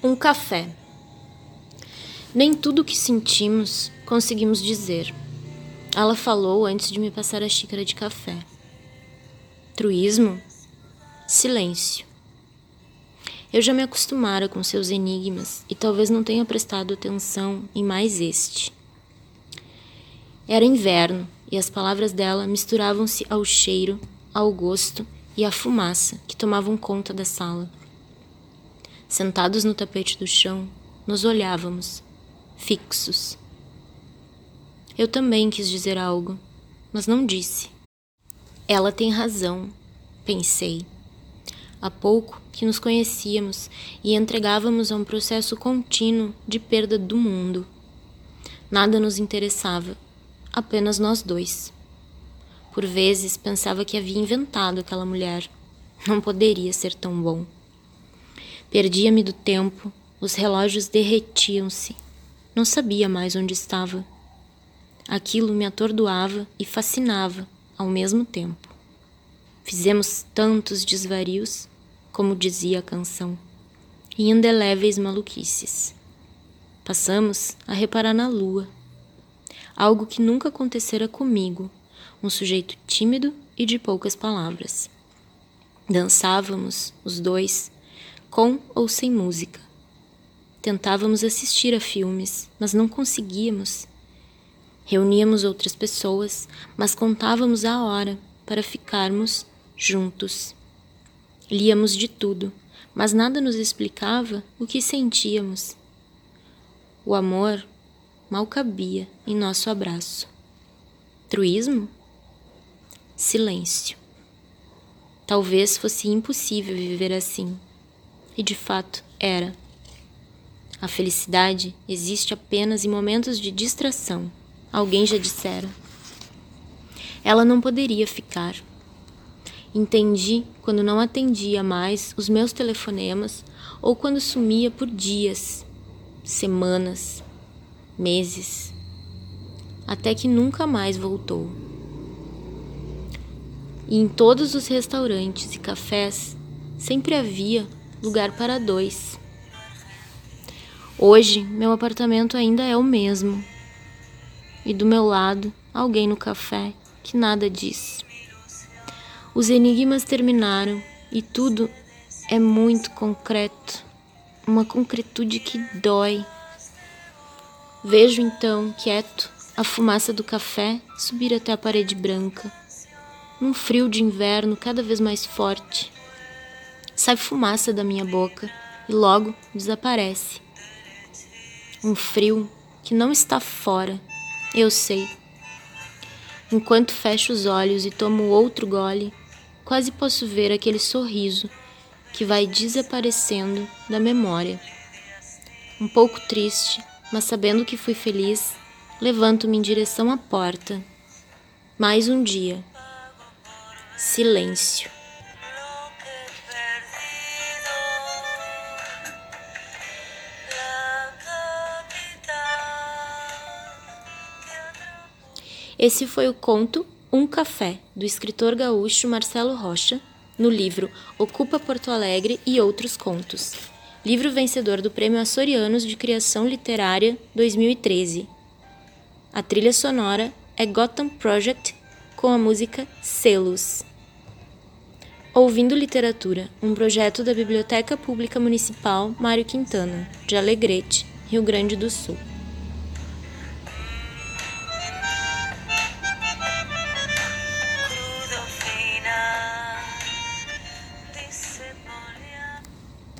Um café. Nem tudo o que sentimos conseguimos dizer. Ela falou antes de me passar a xícara de café. Truísmo? Silêncio. Eu já me acostumara com seus enigmas e talvez não tenha prestado atenção em mais este. Era inverno e as palavras dela misturavam-se ao cheiro, ao gosto e à fumaça que tomavam conta da sala. Sentados no tapete do chão, nos olhávamos, fixos. Eu também quis dizer algo, mas não disse. Ela tem razão, pensei. Há pouco que nos conhecíamos e entregávamos a um processo contínuo de perda do mundo. Nada nos interessava, apenas nós dois. Por vezes pensava que havia inventado aquela mulher. Não poderia ser tão bom. Perdia-me do tempo, os relógios derretiam-se. Não sabia mais onde estava. Aquilo me atordoava e fascinava ao mesmo tempo. Fizemos tantos desvarios, como dizia a canção, e indeléveis maluquices. Passamos a reparar na lua, algo que nunca acontecera comigo, um sujeito tímido e de poucas palavras. Dançávamos, os dois, com ou sem música. Tentávamos assistir a filmes, mas não conseguíamos. Reuníamos outras pessoas, mas contávamos a hora para ficarmos juntos. Líamos de tudo, mas nada nos explicava o que sentíamos. O amor mal cabia em nosso abraço. Truísmo? Silêncio. Talvez fosse impossível viver assim. E de fato era. A felicidade existe apenas em momentos de distração, alguém já dissera. Ela não poderia ficar. Entendi quando não atendia mais os meus telefonemas ou quando sumia por dias, semanas, meses, até que nunca mais voltou. E em todos os restaurantes e cafés sempre havia lugar para dois. Hoje, meu apartamento ainda é o mesmo. E do meu lado, alguém no café que nada diz. Os enigmas terminaram e tudo é muito concreto, uma concretude que dói. Vejo então, quieto, a fumaça do café subir até a parede branca num frio de inverno cada vez mais forte. Sai fumaça da minha boca e logo desaparece. Um frio que não está fora, eu sei. Enquanto fecho os olhos e tomo outro gole, quase posso ver aquele sorriso que vai desaparecendo da memória. Um pouco triste, mas sabendo que fui feliz, levanto-me em direção à porta. Mais um dia silêncio. Esse foi o conto Um Café, do escritor gaúcho Marcelo Rocha, no livro Ocupa Porto Alegre e Outros Contos. Livro vencedor do Prêmio Açorianos de Criação Literária 2013. A trilha sonora é Gotham Project com a música Selos. Ouvindo Literatura, um projeto da Biblioteca Pública Municipal Mário Quintana, de Alegrete, Rio Grande do Sul.